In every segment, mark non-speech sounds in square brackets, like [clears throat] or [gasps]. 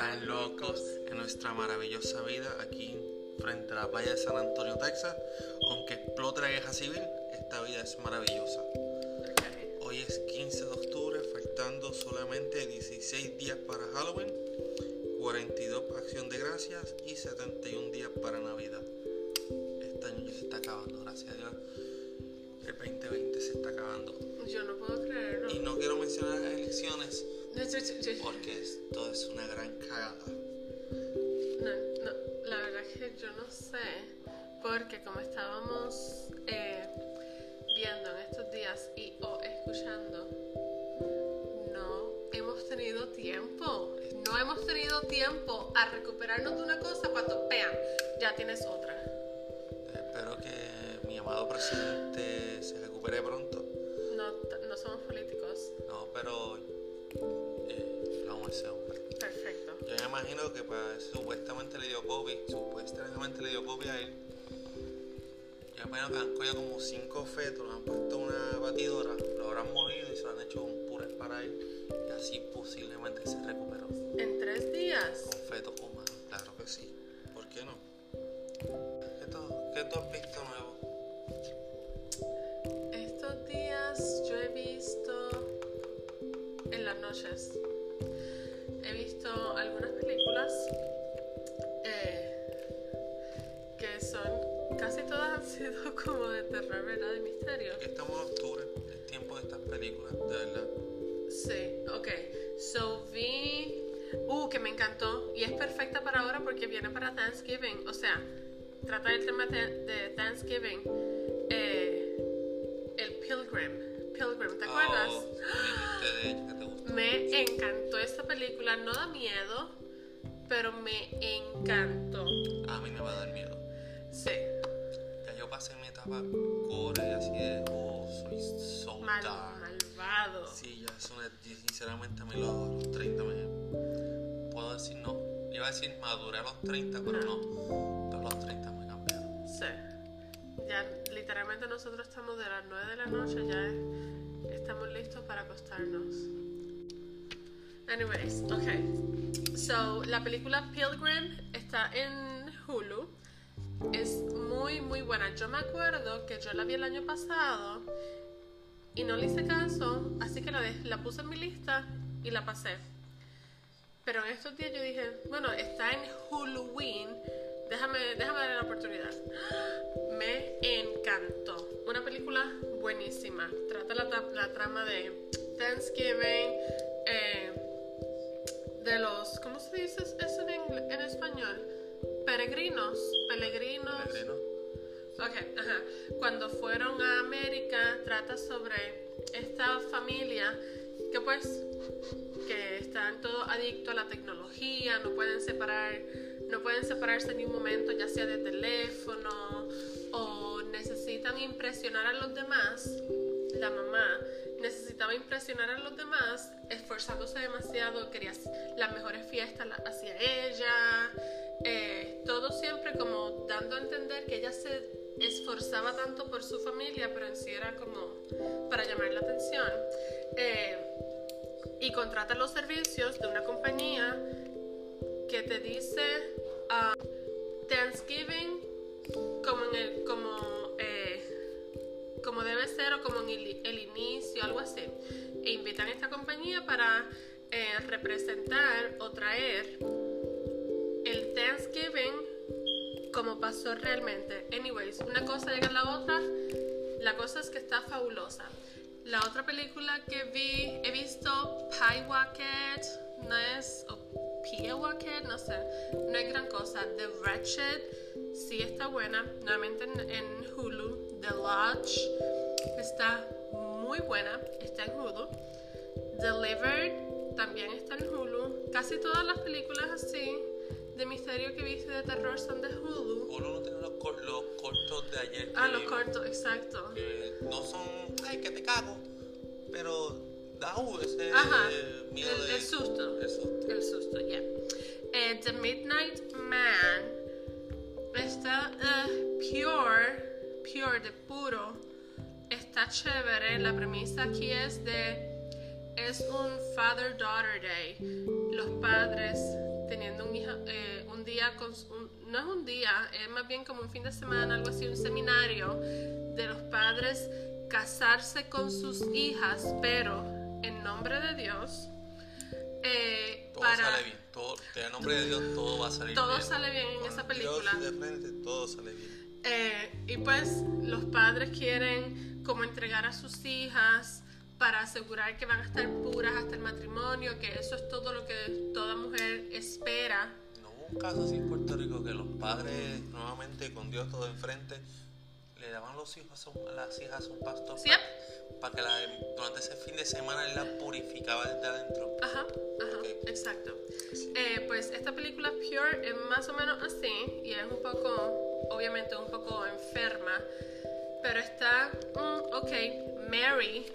están locos en nuestra maravillosa vida aquí frente a la playa de San Antonio, Texas. Aunque explote la guerra civil, esta vida es maravillosa. Hoy es 15 de octubre, faltando solamente 16 días para Halloween, 42 para Acción de Gracias y 71 días para Navidad. Este año ya se está acabando, gracias a Dios. El 2020 se está acabando. Yo no puedo creerlo. Y no quiero mencionar las elecciones porque esto es una gran cagada. No, no, la verdad es que yo no sé, porque como estábamos eh, viendo en estos días y o escuchando, no hemos tenido tiempo, no hemos tenido tiempo a recuperarnos de una cosa cuando vean, ya tienes otra. Espero que mi amado presidente se recupere pronto. No, no somos políticos. No, pero eh, a ese hombre. Perfecto. Yo me imagino que pues, supuestamente le dio COVID, supuestamente le dio COVID a él. Yo me imagino que han cogido como cinco fetos, lo han puesto en una batidora, lo habrán movido y se lo han hecho un puré para él. Y así posiblemente se recuperó. En tres días. Con fetos humanos, claro que sí. ¿Por qué no? ¿Qué tú, qué tú has visto nuevo? Estos días yo he visto noches, he visto algunas películas eh, que son, casi todas han sido [laughs] como de terror, ¿verdad? De misterio. Estamos en octubre, es tiempo de estas películas, de verdad. Sí, ok. So vi, uh, que me encantó y es perfecta para ahora porque viene para Thanksgiving, o sea, trata el tema de Thanksgiving. Película, no da miedo, pero me encantó. A mí me va a dar miedo. Sí, Ya yo pasé mi etapa core, así de, oh, soy so mal, malvado. Sí, ya eso me- sinceramente a mí los, los 30 me... Puedo decir no. Iba a decir maduré a los 30, pero no. Pero los 30 me cambiaron. Sí. Ya literalmente nosotros estamos de las 9 de la noche, ya estamos listos para acostarnos. Anyways, okay. So, la película Pilgrim está en Hulu. Es muy, muy buena. Yo me acuerdo que yo la vi el año pasado y no le hice caso, así que la, la puse en mi lista y la pasé. Pero en estos días yo dije, bueno, está en Halloween, déjame, déjame darle la oportunidad. [gasps] Me encantó. Una película buenísima. Trata la, tra- la trama de Thanksgiving, eh, de los, ¿cómo se dice eso en, en español? Peregrinos, peregrinos. Peregrino. Ok, ajá. Cuando fueron a América, trata sobre esta familia que pues que están todos adictos a la tecnología, no pueden separar, no pueden separarse ni un momento, ya sea de teléfono o necesitan impresionar a los demás. Impresionar a los demás, esforzándose demasiado, quería las mejores fiestas hacia ella, eh, todo siempre como dando a entender que ella se esforzaba tanto por su familia, pero en sí era como para llamar la atención. Eh, y contrata los servicios de una compañía que te dice ah, Thanksgiving como en el como como debe ser o como en el, el inicio algo así e invitan a esta compañía para eh, representar o traer el Thanksgiving como pasó realmente anyways una cosa llega a la otra la cosa es que está fabulosa la otra película que vi, he visto Pyewacket, no es, o Pyewacket, no sé, no es gran cosa. The Wretched, sí está buena, nuevamente en, en Hulu. The Lodge, está muy buena, está en Hulu. Delivered, también está en Hulu. Casi todas las películas así de misterio que viste de terror son de Hulu. Uno no tiene los, cor- los cortos de ayer. Ah, los cortos, exacto. que no son, ay, que te cago. Pero da uh, ese Ajá, eh, miedo el, de... el susto. el susto. El susto, ya. Eh, The Midnight Man está eh, pure, pure, de puro. Está chévere. La premisa aquí es de. Es un Father-Daughter Day. Los padres teniendo un, hija, eh, un día, con, un- no es un día, es más bien como un fin de semana, algo así, un seminario de los padres casarse con sus hijas, pero en nombre de Dios, eh, Todo para... sale bien. Todo, en nombre de Dios, todo va a salir Todo bien. sale bien en Con esa Dios película. de frente, todo sale bien. Eh, y pues los padres quieren como entregar a sus hijas para asegurar que van a estar puras hasta el matrimonio, que eso es todo lo que toda mujer espera. No hubo un caso así en Puerto Rico que los padres, nuevamente con Dios todo enfrente, le daban los hijos a, un- a las hijas a un pastor ¿Sí? para que la, durante ese fin de semana él la purificaba desde adentro. Ajá, ajá, exacto. Eh, pues esta película Pure es más o menos así y es un poco, obviamente un poco enferma, pero está, mm, ok, Mary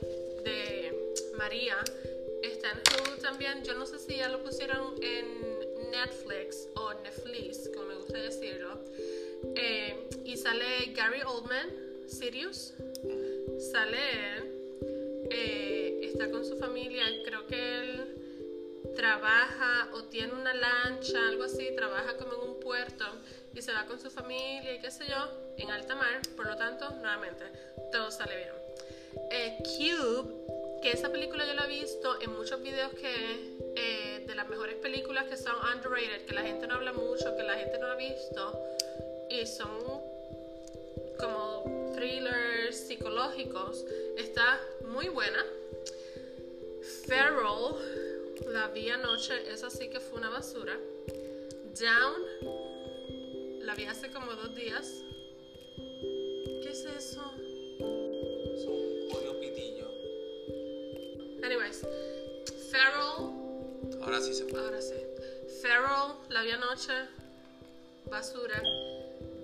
de María está en Hulu también. Yo no sé si ya lo pusieron en Netflix o Netflix, como me gusta decirlo. Sale Gary Oldman, Sirius. Sale él. eh, está con su familia. Creo que él trabaja o tiene una lancha, algo así, trabaja como en un puerto y se va con su familia y qué sé yo, en alta mar, por lo tanto, nuevamente, todo sale bien. Eh, Cube, que esa película yo la he visto en muchos videos que eh, de las mejores películas que son underrated, que la gente no habla mucho, que la gente no ha visto y son como thrillers psicológicos, está muy buena. Feral, la vi anoche, esa sí que fue una basura. Down, la vi hace como dos días. ¿Qué es eso? Es un pitillo. Anyways, Feral, Ahora sí se fue. ahora sí. Feral, la vi anoche, basura.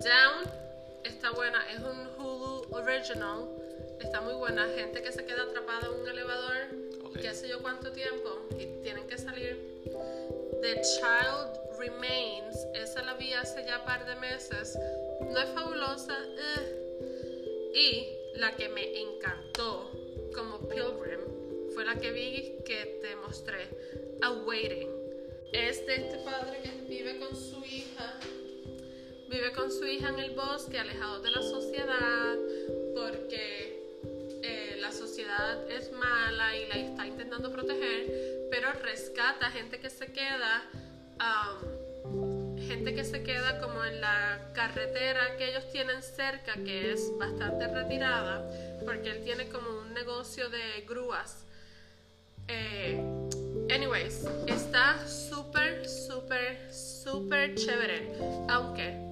Down, está buena, es un Hulu original, está muy buena. Gente que se queda atrapada en un elevador, Ok. qué sé yo cuánto tiempo, y tienen que salir. The Child Remains, esa la vi hace ya par de meses. No es fabulosa, eh. y la que me encantó como Pilgrim fue la que vi que te mostré, Awaiting. Es de este padre que vive con su hija vive con su hija en el bosque, alejado de la sociedad, porque eh, la sociedad es mala y la está intentando proteger, pero rescata gente que se queda, gente que se queda como en la carretera que ellos tienen cerca, que es bastante retirada, porque él tiene como un negocio de grúas. Eh, anyways, está súper, súper, súper chévere. Aunque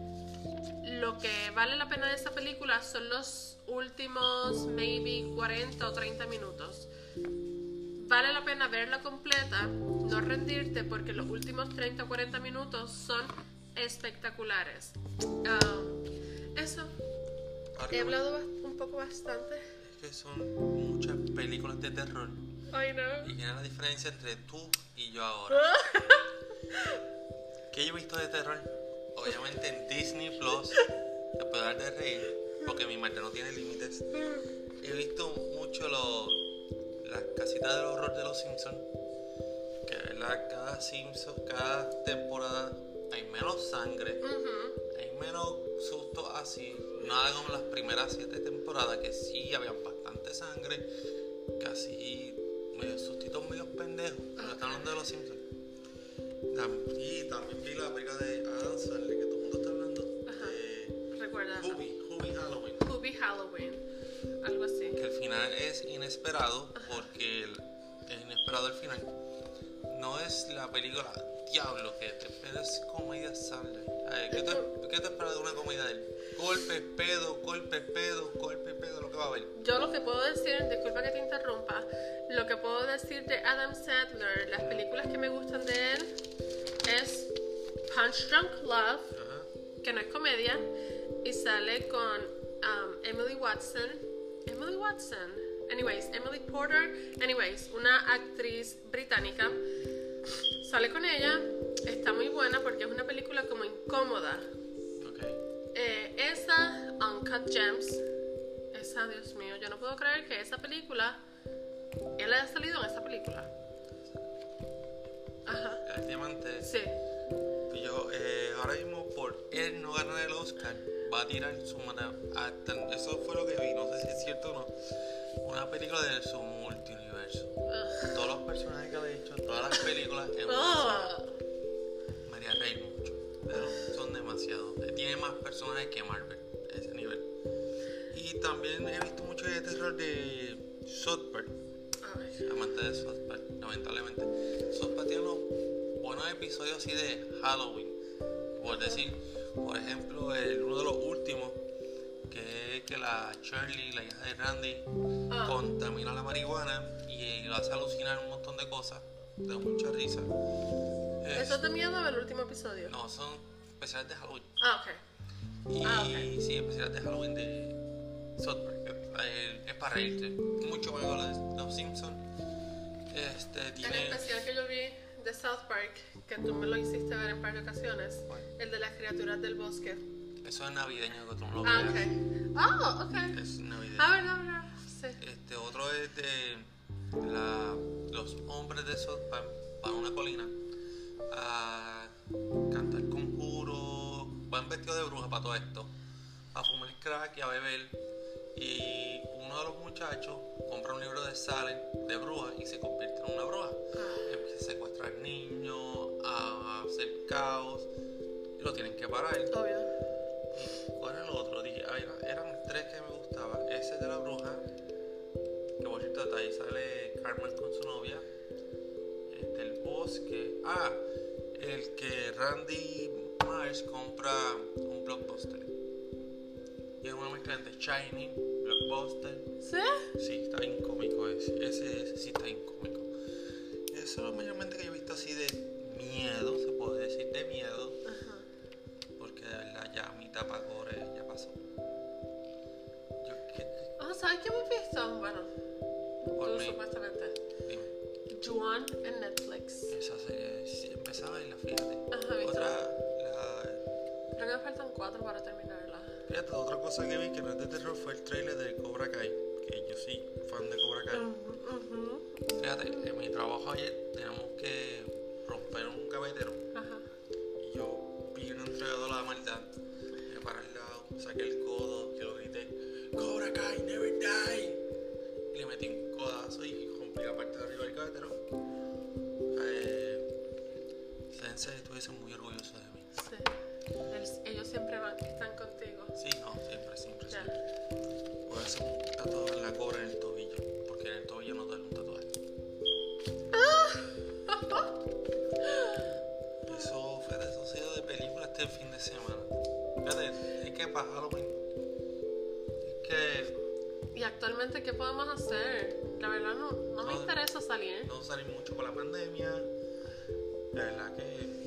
lo que vale la pena de esta película son los últimos, maybe 40 o 30 minutos. Vale la pena verla completa, no rendirte, porque los últimos 30 o 40 minutos son espectaculares. Ah, eso, he hablado un poco bastante. Es que son muchas películas de terror. Ay, no. Y es la diferencia entre tú y yo ahora. ¿Qué yo he visto de terror? Obviamente en Disney Plus. Te puedo dar de reír. Porque mi mente no tiene límites. He visto mucho lo, las casitas del horror de los Simpsons. Que ¿verdad? cada Simpson, cada temporada hay menos sangre. Ujú. Hay menos sustos así. Nada como las primeras siete temporadas que sí había bastante sangre. Casi medio sustitos medio pendejos. Pero están hablando de los Simpsons. Tam- Y también vi la película de Adam Sandler que todo el mundo está hablando. Ajá. De Recuerda. Hubie, Hubie Halloween. Hubie Halloween. Algo así. Que el final es inesperado porque el- es inesperado el final. No es la película Diablo que te pero es comedia Sandler. A ver, ¿qué, te, ¿Qué te esperas de una comedia de él? Golpes, pedo, golpes, pedo, golpes, pedo, lo que va a haber. Yo lo que puedo decir, disculpa que te interrumpa, lo que puedo decir de Adam Sandler, las películas que me gustan de él, es Punch Drunk Love, que no es comedia, y sale con um, Emily Watson. Emily Watson. Anyways, Emily Porter. Anyways, una actriz británica. Sale con ella. Está muy buena porque es una película como incómoda. Ok. Eh, esa, Uncut Gems, esa, Dios mío, yo no puedo creer que esa película, él haya salido en esa película. Ajá, El diamante. sí. eh, ahora mismo por él no ganar el Oscar, va a tirar su hasta- Eso fue lo que vi, no sé si es cierto o no. Una película de su multiuniverso. Ugh. Todos los personajes que había hecho, todas las películas en. Me haría reír mucho. Pero son demasiados. Eh, Tiene más personajes que Marvel, a ese nivel. Y también he visto mucho de terror de South Park. Amante de South Park, lamentablemente. South Park tiene unos buenos episodios así de Halloween. Por decir, por ejemplo, el, uno de los últimos, que es que la Shirley, la hija de Randy, Ah. contamina la marihuana y lo hace alucinar un montón de cosas. Da mucha risa. Es- ¿Eso te miedo el último episodio? no, son especiales de Halloween. Ah, ok. Y Ah, ok. sí, especiales de Halloween de South Park. Eh, es para reírte. Mucho lo de los Simpsons. Este El tiene. especial que yo vi de South Park, que tú me lo hiciste ver en par de ocasiones, el de las criaturas del bosque. Eso es navideño que tú no lo Ah, ok. Ah, ok. Es navideño. Ah, verdad, verdad. Sí. Este otro es de la, los hombres de South Park van a una colina a cantar conjuros, van vestidos de bruja para todo esto, a fumar crack y a beber. Y uno de los muchachos compra un libro de Salem de bruja y se convierte en una bruja. Ah, Empieza a secuestrar niños, a hacer caos y lo tienen que parar. obvio. ¿Cuál era el otro? Dije, ah, era- eran tres que me gustaban. Ese de la bruja, que por cierto, hasta ahí sale Carmen con su novia. Este, el bosque. Ah, el que Randy Myers compra un blockbuster. Y es una mezcla entre Shining, blockbuster. ¿Sí? Sí, está bien cómico ese. Ese, ese sí está bien cómico. Eso es lo mayormente que yo he visto así de miedo, se puede decir, de miedo. Ajá. Porque de verdad ya mi ya pasó. Yo qué Ah, ¿sabes qué me he visto? Bueno, por tú mí, supuestamente. dime, Juan en Netflix. esa serie sí, empezaba y la fíjate. Ajá, ¿viste? Otra, la, Creo que me faltan cuatro para terminarla. Fíjate, otra cosa que vi que no es de terror fue el trailer de Cobra Kai. Que yo soy fan de Cobra Kai. Fíjate, en mi trabajo ayer teníamos que romper un gavetero. Ajá. Y yo vi un entregado a la maldad. Me paré al lado, saqué el codo, yo lo grité, Cobra Kai, never die. Y le metí un codazo y rompí la parte de arriba del gavetero. Eh, Sensei estuviese muy orgulloso de. Sí. El- ellos siempre van, están contigo. Sí, no, siempre, siempre, Ya. siempre. Voy a hacer un tatuaje en la cobra en el tobillo, porque en el tobillo no duele un tatuaje. [laughs] Eso fue eso ha sido de película este fin de semana. Fíjate, es que Halloween. Es que ¿Y actualmente qué podemos hacer? La verdad no, no me interesa salir. no salir mucho por la pandemia. La verdad que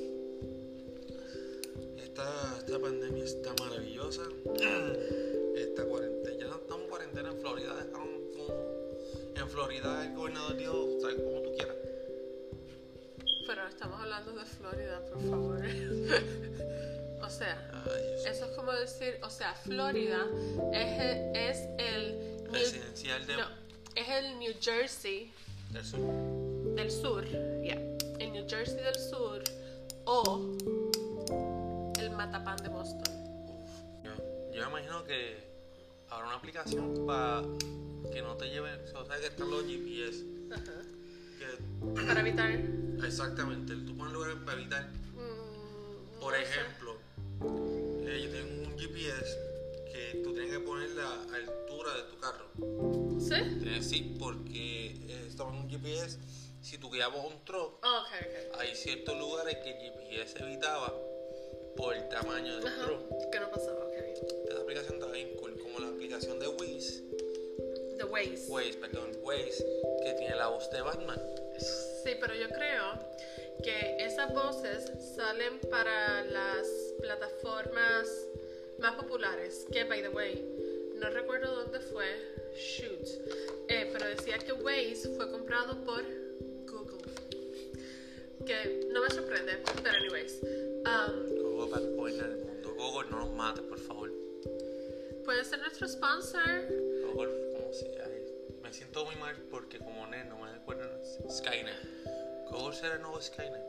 esta, esta pandemia está maravillosa. [clears throat] Esta cuarentena, ya no estamos en cuarentena en Florida, estamos como- en Florida el gobernador dijo, sal como tú quieras. Pero estamos hablando de Florida, por favor. [laughs] o sea, Ay, eso es como decir, o sea, Florida es el, es el Residencial de no, es el New Jersey del sur. del sur, ya, el New Jersey del sur o Matapán de Boston. Yo, yo me imagino que habrá una aplicación para que no te lleven, o sea, que están los GPS. Ajá. Que, Para evitar. exactamente, tú pones lugares para evitar. mm, Por no ejemplo, eh, yo tengo un GPS que tú tienes que poner la altura de tu carro. ¿Sí? Tienes que sí, porque eh, estamos en un GPS. Si tú guiabas un truck, hay ciertos lugares que el GPS evitaba por el tamaño del Ajá. Que no pasaba, ok. Esta aplicación está bien cool, como la aplicación de Waze, The Waze. Waze, perdón, Waze, que tiene la voz de Batman. Sí, pero yo creo que esas voces salen para las plataformas más populares. Que, by the way, no recuerdo dónde fue. Shoot. Eh, pero decía que Waze fue comprado por. Que no me sorprende, pero anyways. um, Google va a el mundo. Google, no nos mate, por favor. puede ser nuestro sponsor. Google, ¿cómo se ay, Me siento muy mal porque como nerd no me acuerdo Skynet. Google será el nuevo Skynet.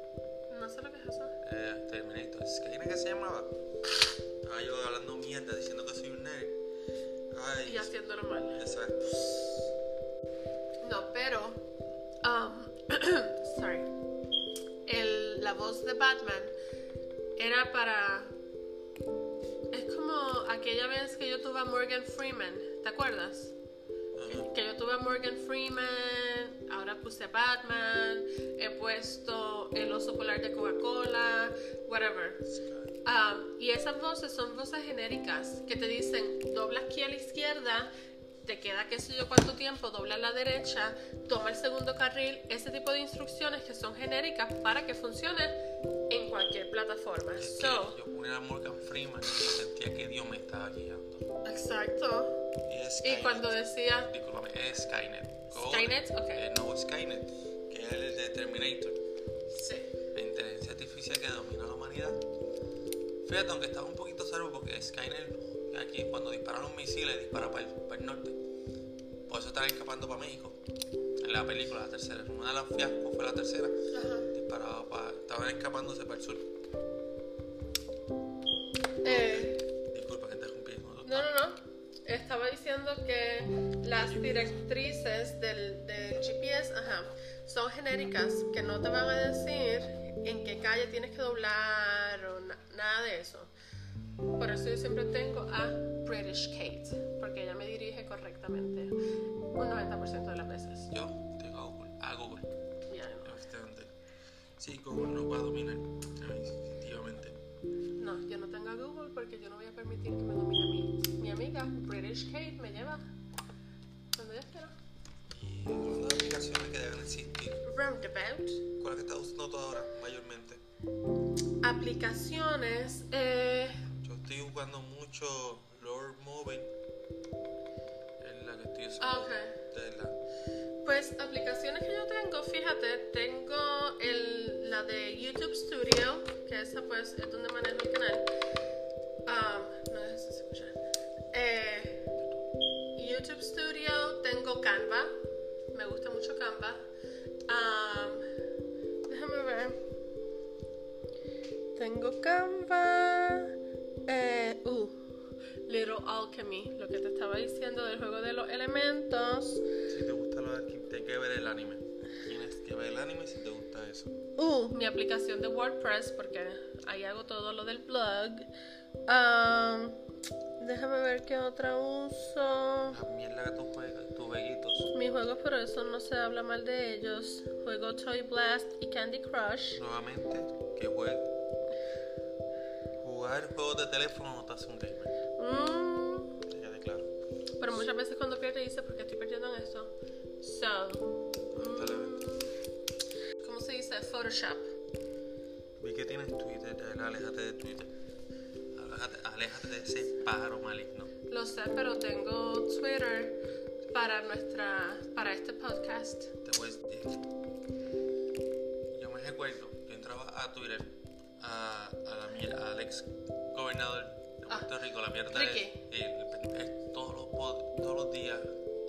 No sé lo que es eso. eh, Terminator. ¿Skynet qué se llamaba? Estaba yo hablando mierda, diciendo que soy un nerd. Ay, Y haciéndolo mal. exacto. No, pero. Voz de Batman era para. Es como aquella vez que yo tuve a Morgan Freeman. ¿Te acuerdas? Que yo tuve a Morgan Freeman, ahora puse Batman, he puesto el oso polar de Coca-Cola, whatever. Um, y esas voces son voces genéricas que te dicen dobla aquí a la izquierda, te queda qué sé yo cuánto tiempo, dobla a la derecha, toma el segundo carril, ese tipo de instrucciones que son genéricas para que funcione en cualquier plataforma. Es que So, yo ponía a Morgan Freeman y sentía que Dios me estaba guiando. exacto. Y, Y cuando decía Discúlpame, es Skynet. Go- Skynet, ok. Eh, no, Skynet, que es el de Terminator. sí, La inteligencia artificial que domina la humanidad. Fíjate, aunque estaba un poquito salvo porque Skynet, aquí cuando disparan los misiles, dispara para el, para el norte. Por eso estaban escapando para México. En la película, la tercera. Una de las fiascos fue la tercera. ajá. Disparaba para. Estaban escapándose para el sur. Eh, Disculpa que te interrumpí. ¿no? No, no, no. Estaba diciendo que las directrices del, del GPS ajá, son genéricas, que no te van a decir en qué calle tienes que doblar o na- nada de eso. Por eso yo siempre tengo a British Kate, porque ella me dirige correctamente un 90% de las veces. Yo tengo a Google. A Google. Ya, no. Efectivamente. Sí, Google no va a dominar. Definitivamente. No, yo no tengo a Google porque yo no voy a permitir que me domine a mí. Mi amiga British Kate me lleva donde yo quiera. Y de aplicaciones que deben existir. Roundabout. ¿Cuál es que estás usando tú ahora, mayormente? Aplicaciones. Eh, estoy jugando mucho Lord Mobile. Es la que estoy usando. Ok. De la, pues aplicaciones que yo tengo, fíjate, tengo el, la de YouTube Studio, que esa pues es donde manejo el canal. Ah, no dejes de escuchar. Eh, YouTube Studio, tengo Canva, me gusta mucho Canva. Ah, déjame ver. Tengo Canva. Little Alchemy, lo que te estaba diciendo del juego de los elementos. si te gusta lo de aquí, tienes que ver el anime. Tienes que ver el anime si te gusta eso. Uh, mi aplicación de WordPress, porque ahí hago todo lo del blog. Um, déjame ver qué otra uso. La mierda que tú juegas, tus jueguitos. Mis juegos, pero eso no se habla mal de ellos. Juego Toy Blast y Candy Crush. Nuevamente, que juegue. Jugar juegos de teléfono no te hace un gamer. Mm, pero muchas veces cuando pierdo dice, ¿por qué estoy perdiendo en esto? So, Lamentablemente. ¿cómo se dice? Photoshop. Vi que tienes Twitter, aléjate de Twitter. Aléjate, aléjate de ese pájaro maligno. Lo sé, pero tengo Twitter para nuestra, para este podcast. Te voy a decir. Yo me recuerdo, yo entraba a Twitter, a, a la mier- al ex gobernador de Puerto Rico, la mierda Ricky. es, el- todos, los, todos los días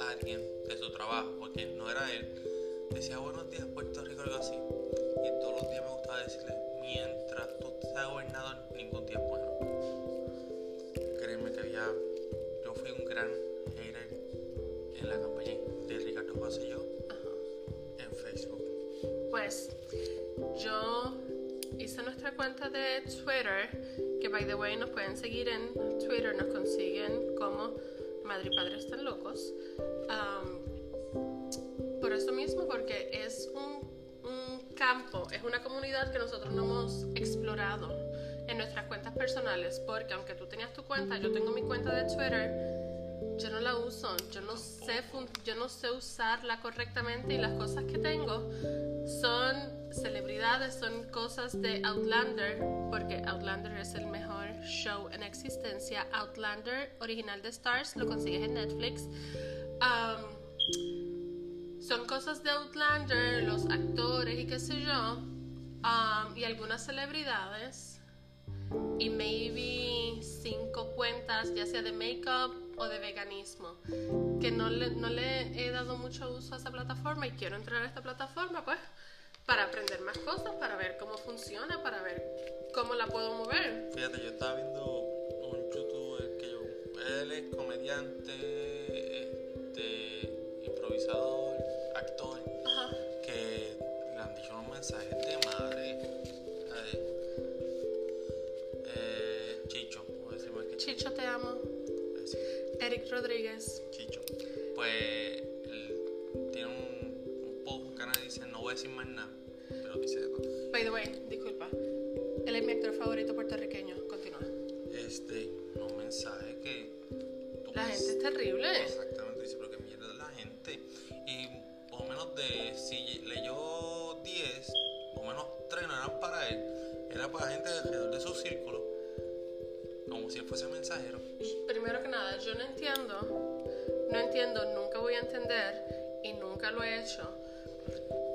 alguien de su trabajo, porque no era él, decía buenos días Puerto Rico, algo así. Y todos los días me gustaba decirle, mientras tú seas gobernador, ningún día es bueno. Créeme que había, yo fui un gran hater en la campaña de Ricardo Rosselló en Facebook. Pues yo hice nuestra cuenta de Twitter, by the way nos pueden seguir en Twitter, nos consiguen como Madre y Padre están locos. Por eso mismo, porque es un, un campo, es una comunidad que nosotros no hemos explorado en nuestras cuentas personales, porque aunque tú tenías tu cuenta, yo tengo mi cuenta de Twitter, yo no la uso, yo no sé, yo no sé usarla correctamente y las cosas que tengo son celebridades, son cosas de Outlander, porque Outlander es el mejor show en existencia. Outlander, original de Stars, lo consigues en Netflix. Son cosas de Outlander, los actores y qué sé yo, y algunas celebridades y maybe cinco cuentas, ya sea de makeup o de veganismo, que no le, no le he dado mucho uso a esa plataforma y quiero entrar a esta plataforma, pues para aprender más cosas, para ver cómo funciona, para ver cómo la puedo mover. Fíjate, yo estaba viendo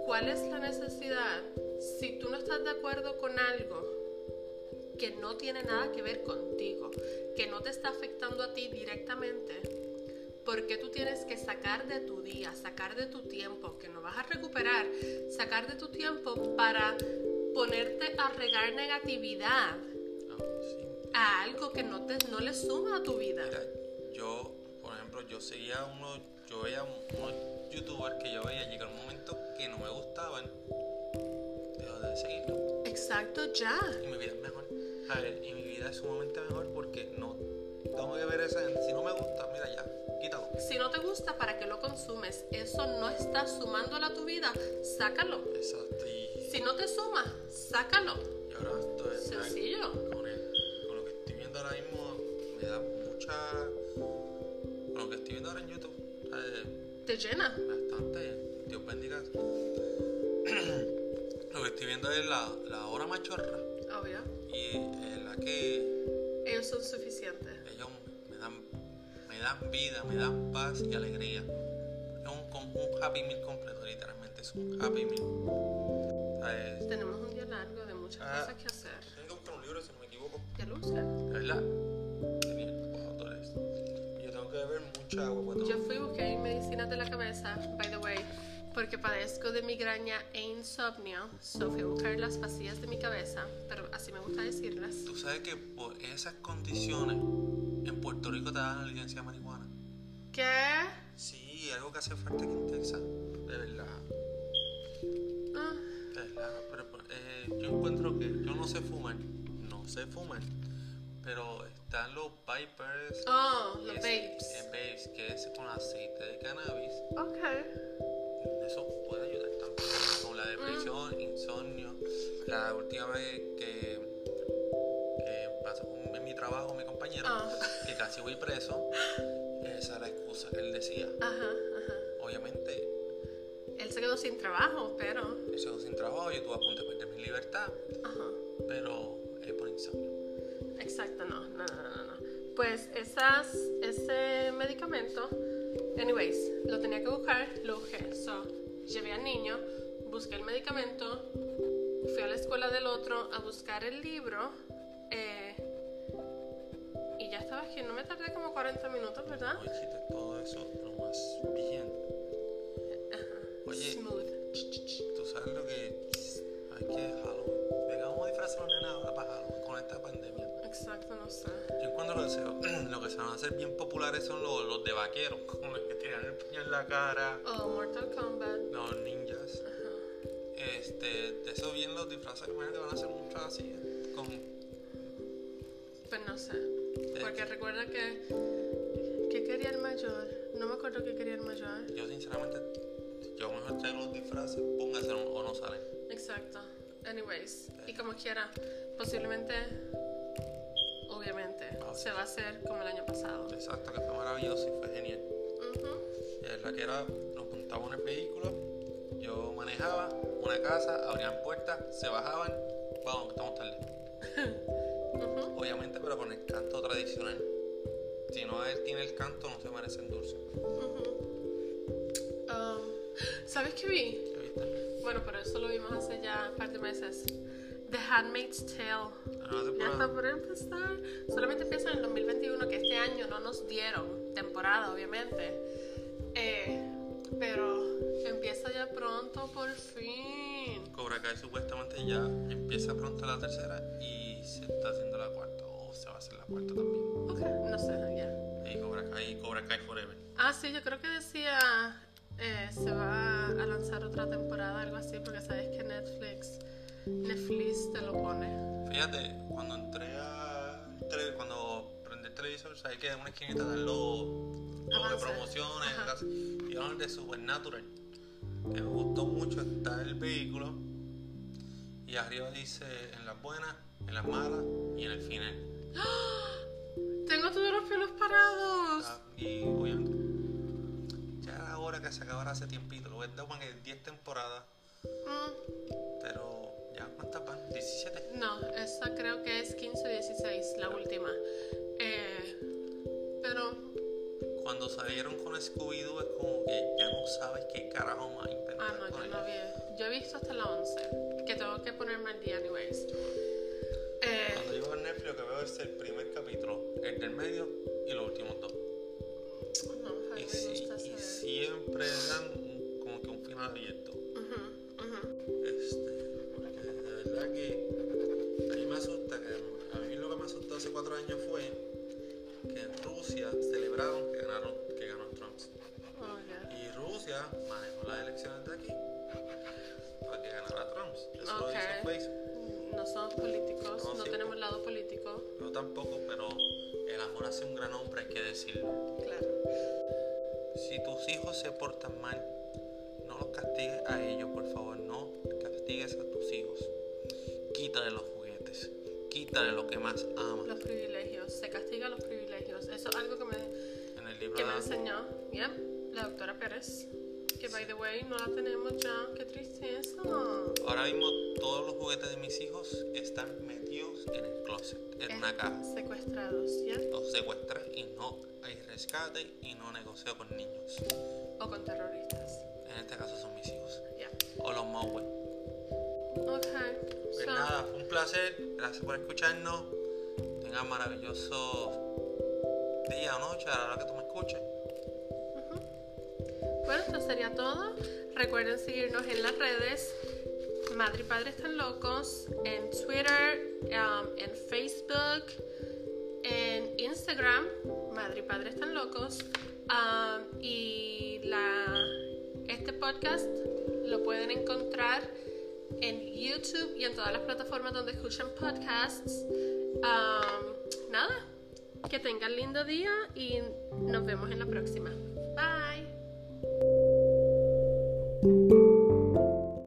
¿Cuál es la necesidad si tú no estás de acuerdo con algo que no tiene nada que ver contigo, que no te está afectando a ti directamente? ¿Por qué tú tienes que sacar de tu día, sacar de tu tiempo, que no vas a recuperar, sacar de tu tiempo para ponerte a regar negatividad Ah, sí. a algo que no, te, no le suma a tu vida? Mira, yo, por ejemplo, yo seguía unos, yo veía unos youtubers que yo veía, llegó un momento que no me gustaban, dejo de seguirlos. Exacto, ya. y mi vida es mejor. ¿sabes? Y mi vida es sumamente mejor porque no tengo que ver esa gente. Si no me gusta, mira ya, quítalo. Si no te gusta, ¿para qué lo consumes? Eso no está sumándolo a tu vida. Sácalo. Exacto. Y, Si no te suma, sácalo. y ahora estoy ¿sabes? Sencillo. con, el- con lo que estoy viendo ahora mismo, me da mucha. Con lo que estoy viendo ahora en YouTube, ¿sabes? Te llena. bastante. Dios bendiga. lo que estoy viendo es la, la hora machorra Obvio. y es la que Ellos son suficientes. ellos me dan, me dan vida, me dan paz y alegría. Es un, un happy meal completo, literalmente, es un happy meal. ¿Sabes? Tenemos un día largo de muchas Ah. cosas que hacer. Tengo que buscar un libro, si no me equivoco. Que luce. ¿De verdad? Mucha agua. porque Yo fui busqué medicinas de la cabeza, by the way, porque padezco de migraña e insomnio. So fui a buscar las pastillas de mi cabeza, pero así me gusta decirlas. Tú sabes que por esas condiciones en Puerto Rico te dan la licencia de marihuana. ¿Qué? Sí, algo que hace falta aquí en Texas. De verdad. Ah, De verdad. Pero eh, yo encuentro que yo no sé fumar. No sé fumar. Pero están los Vipers. Oh, los es- vapes. Vapes, que es con aceite de cannabis. Ok. Eso puede ayudar también. Con la depresión, insomnio. La última vez que, que pasó en mi trabajo, mi compañero, Ah. que casi voy preso, esa es la excusa que él decía. Ajá, ajá. Obviamente, Él se quedó sin trabajo, pero. él se quedó sin trabajo, yo estuve a punto de perder mi libertad, Ajá. pero es por insomnio. Exacto, no, no, no, no, no. Pues esas, ese medicamento, anyways, lo tenía que buscar, lo busqué. So, llevé al niño, busqué el medicamento, fui a la escuela del otro a buscar el libro eh, y ya estaba aquí. No me tardé como 40 minutos, ¿verdad? Todo eso lo más bien. Van a hacer bien populares son los, los de vaqueros, [laughs] como los que tiran el puño en la cara, Oh, Mortal Kombat. los ninjas. Este, de eso bien los disfraces, imagínate, van a hacer muchos así, con Pues no sé. Porque recuerda que. ¿Qué quería el mayor? No me acuerdo qué quería el mayor. Yo sinceramente, yo mejor traigo los disfraces, pónganse o no salen. Exacto. Anyways, y como quiera, posiblemente, obviamente, sí. se va a hacer como el año pasado. Exacto, que fue maravilloso y fue genial. Y es la que era, nos montábamos en el vehículo, yo manejaba una casa, abrían puertas, se bajaban, vamos, estamos tarde. [laughs] Ujú. Obviamente, pero con el canto tradicional. Si no él tiene el canto, no se merecen dulce. Um, ¿Sabes qué vi? ¿Qué viste? Bueno, pero eso lo vimos hace ya un par de meses. The Handmaid's Tale. Nueva Ya temporada. está por empezar. Solamente empieza en el 2021, que este año no nos dieron temporada, obviamente. Eh, pero empieza ya pronto, por fin. Cobra Cobra Kai supuestamente ya empieza pronto la tercera y se está haciendo la cuarta, o se va a hacer la cuarta también. Ok, no sé, ya. Y Cobra Kai, Cobra Kai Forever. Ah, sí, yo creo que decía eh, se va a lanzar otra temporada, algo así, porque sabes que Netflix, Netflix te lo pone. Fíjate, cuando entré a. Cuando prendí el televisor, sabes que en una esquinita dan los, los de promociones, casi, y eran de Supernatural. Que me gustó mucho está el vehículo. Y arriba dice en las buenas, en las malas y en el final. [gasps] Tengo todos los pelos parados. Ah, Y obviamente, ya era hora que se acabara hace tiempito. Lo dado como que 10 temporadas, Mm, pero ya cuántas van, 17. no, esa creo que es 15 o 16, la última. Eh, pero Cuando salieron con Scooby-Doo es como que ya no sabes qué carajo más inventar Ah, no, yo no vi. Yo he visto hasta la 11, que tengo que ponerme al día, anyways. Eh, Cuando llego a Netflix lo que veo es el primer capítulo, el del medio y los últimos dos. no, Y, si- y siempre dan como que un final abierto. Tampoco, pero el amor hace un gran hombre, hay que decirlo. Claro. Si tus hijos se portan mal, no los castigues a ellos, por favor, no castigues a tus hijos. Quítale los juguetes, quítale lo que más aman. Los privilegios, se castiga los privilegios. Eso es algo que me, En el libro que me enseñó yeah, la doctora Pérez. Que, by the way, no la tenemos ya. Qué tristeza. Ahora mismo todos los juguetes de mis hijos están metidos en el closet, en una caja. Secuestrados, ¿ya? Los secuestré y no hay rescate y no negocio con niños. O con terroristas. En este caso son mis hijos. Ya. O los Mowgli. Ok. Pues So, nada, fue un placer. Gracias por escucharnos. Tengan maravilloso día o noche a la hora que tú me escuches. Bueno, esto sería todo. Recuerden seguirnos en las redes. Madre y Padre están locos. En Twitter, en Facebook, en Instagram. Madre y Padre están locos. Y la, este podcast lo pueden encontrar en YouTube y en todas las plataformas donde escuchan podcasts. Nada, que tengan lindo día y nos vemos en la próxima. Bye.